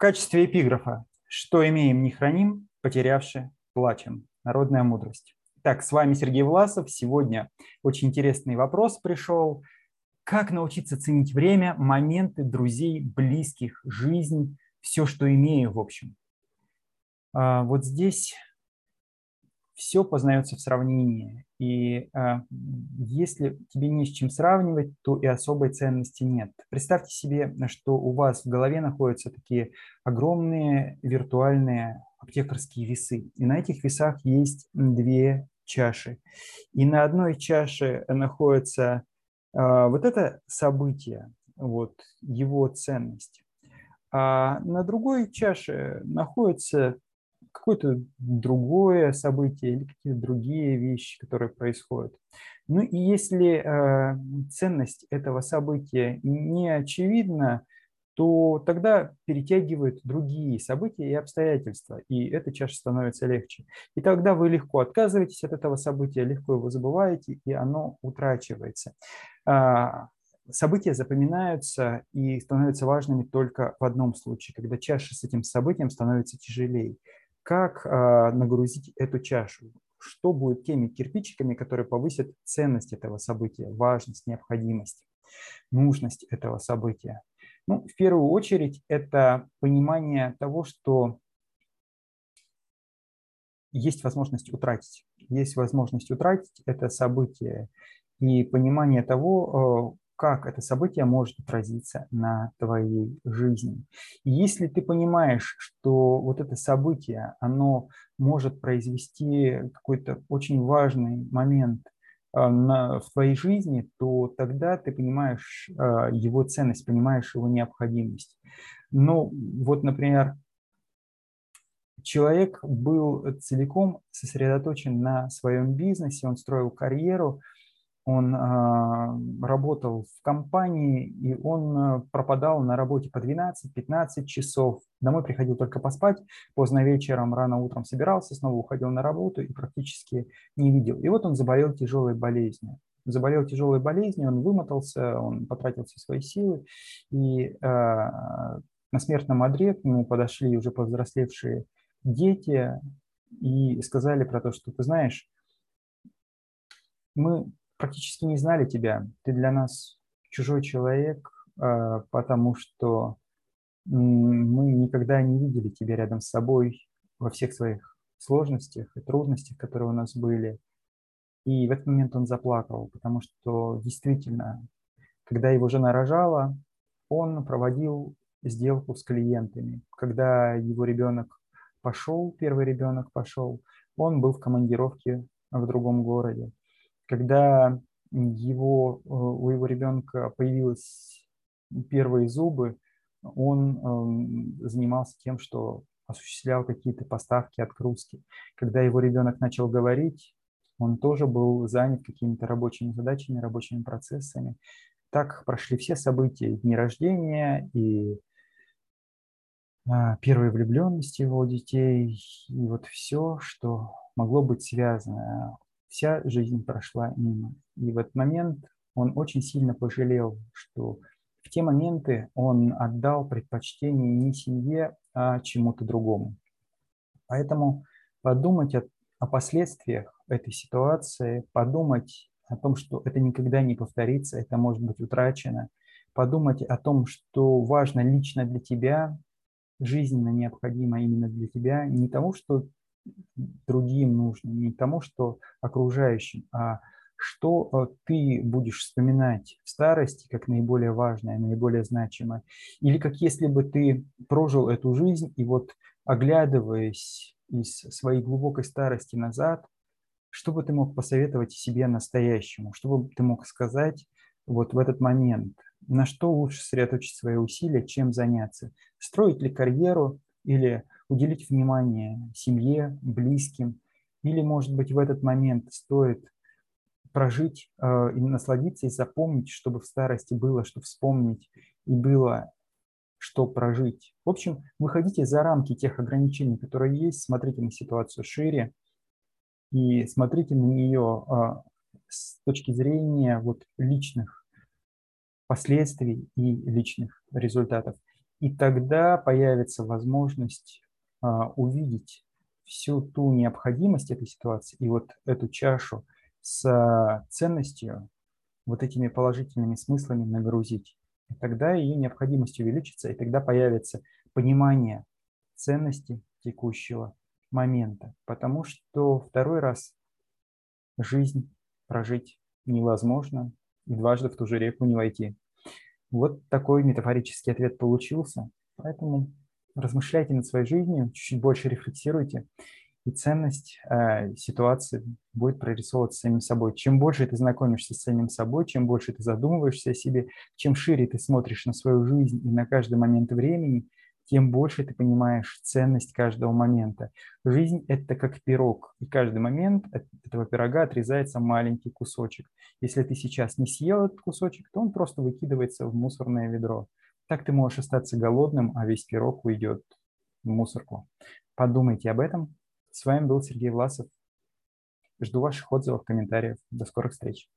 качестве эпиграфа «Что имеем, не храним, потерявши, плачем». Народная мудрость. Так, с вами Сергей Власов. Сегодня очень интересный вопрос пришел. Как научиться ценить время, моменты, друзей, близких, жизнь, все, что имею, в общем. А, вот здесь все познается в сравнении. И э, если тебе не с чем сравнивать, то и особой ценности нет. Представьте себе, что у вас в голове находятся такие огромные виртуальные аптекарские весы. И на этих весах есть две чаши. И на одной чаше находится э, вот это событие, вот его ценность. А на другой чаше находится какое-то другое событие или какие-то другие вещи, которые происходят. Ну и если э, ценность этого события не очевидна, то тогда перетягивают другие события и обстоятельства, и эта чаша становится легче. И тогда вы легко отказываетесь от этого события, легко его забываете, и оно утрачивается. А, события запоминаются и становятся важными только в одном случае, когда чаша с этим событием становится тяжелее как а, нагрузить эту чашу, что будет теми кирпичиками, которые повысят ценность этого события, важность, необходимость, нужность этого события. Ну, в первую очередь, это понимание того, что есть возможность утратить. Есть возможность утратить это событие и понимание того, как это событие может отразиться на твоей жизни. И если ты понимаешь, что вот это событие, оно может произвести какой-то очень важный момент а, на, в твоей жизни, то тогда ты понимаешь а, его ценность, понимаешь его необходимость. Ну, вот, например, человек был целиком сосредоточен на своем бизнесе, он строил карьеру, он а, работал в компании, и он а, пропадал на работе по 12-15 часов. Домой приходил только поспать, поздно вечером, рано утром собирался, снова уходил на работу и практически не видел. И вот он заболел тяжелой болезнью. Заболел тяжелой болезнью, он вымотался, он потратил все свои силы, и э, на смертном одре к нему подошли уже повзрослевшие дети и сказали про то, что ты знаешь, мы практически не знали тебя. Ты для нас чужой человек, а, потому что мы никогда не видели тебя рядом с собой во всех своих сложностях и трудностях, которые у нас были. И в этот момент он заплакал, потому что действительно, когда его жена рожала, он проводил сделку с клиентами. Когда его ребенок пошел, первый ребенок пошел, он был в командировке в другом городе. Когда его, э, у его ребенка появились первые зубы, он эм, занимался тем, что осуществлял какие-то поставки, открутки. Когда его ребенок начал говорить, он тоже был занят какими-то рабочими задачами, рабочими процессами. Так прошли все события, дни рождения и а, первой влюбленности его детей, и вот все, что могло быть связано вся жизнь прошла мимо. И в этот момент он очень сильно пожалел, что в те моменты он отдал предпочтение не семье, а чему-то другому. Поэтому подумать о, о последствиях этой ситуации, подумать о том, что это никогда не повторится, это может быть утрачено, подумать о том, что важно лично для тебя, жизненно необходимо именно для тебя, не тому, что другим нужно, не тому, что окружающим, а что э, ты будешь вспоминать в старости как наиболее важное, наиболее значимое. Или как если бы ты прожил эту жизнь и вот оглядываясь из своей глубокой старости назад, что бы ты мог посоветовать себе настоящему, что бы ты мог сказать вот в этот момент, на что лучше сосредоточить свои усилия, чем заняться, строить ли карьеру или уделить внимание семье, близким, или, может быть, в этот момент стоит прожить э, и насладиться и запомнить, чтобы в старости было что вспомнить и было что прожить. В общем, выходите за рамки тех ограничений, которые есть, смотрите на ситуацию шире и смотрите на нее э, с точки зрения вот личных последствий и личных результатов. И тогда появится возможность а, увидеть всю ту необходимость этой ситуации и вот эту чашу с ценностью, вот этими положительными смыслами нагрузить. И тогда ее необходимость увеличится, и тогда появится понимание ценности текущего момента. Потому что второй раз жизнь прожить невозможно, и дважды в ту же реку не войти. Вот такой метафорический ответ получился. Поэтому размышляйте над своей жизнью, чуть-чуть больше рефлексируйте, и ценность э, ситуации будет прорисовываться самим собой. Чем больше ты знакомишься с самим собой, чем больше ты задумываешься о себе, чем шире ты смотришь на свою жизнь и на каждый момент времени, тем больше ты понимаешь ценность каждого момента. Жизнь – это как пирог, и каждый момент этого пирога отрезается маленький кусочек. Если ты сейчас не съел этот кусочек, то он просто выкидывается в мусорное ведро. Так ты можешь остаться голодным, а весь пирог уйдет в мусорку. Подумайте об этом. С вами был Сергей Власов. Жду ваших отзывов, комментариев. До скорых встреч.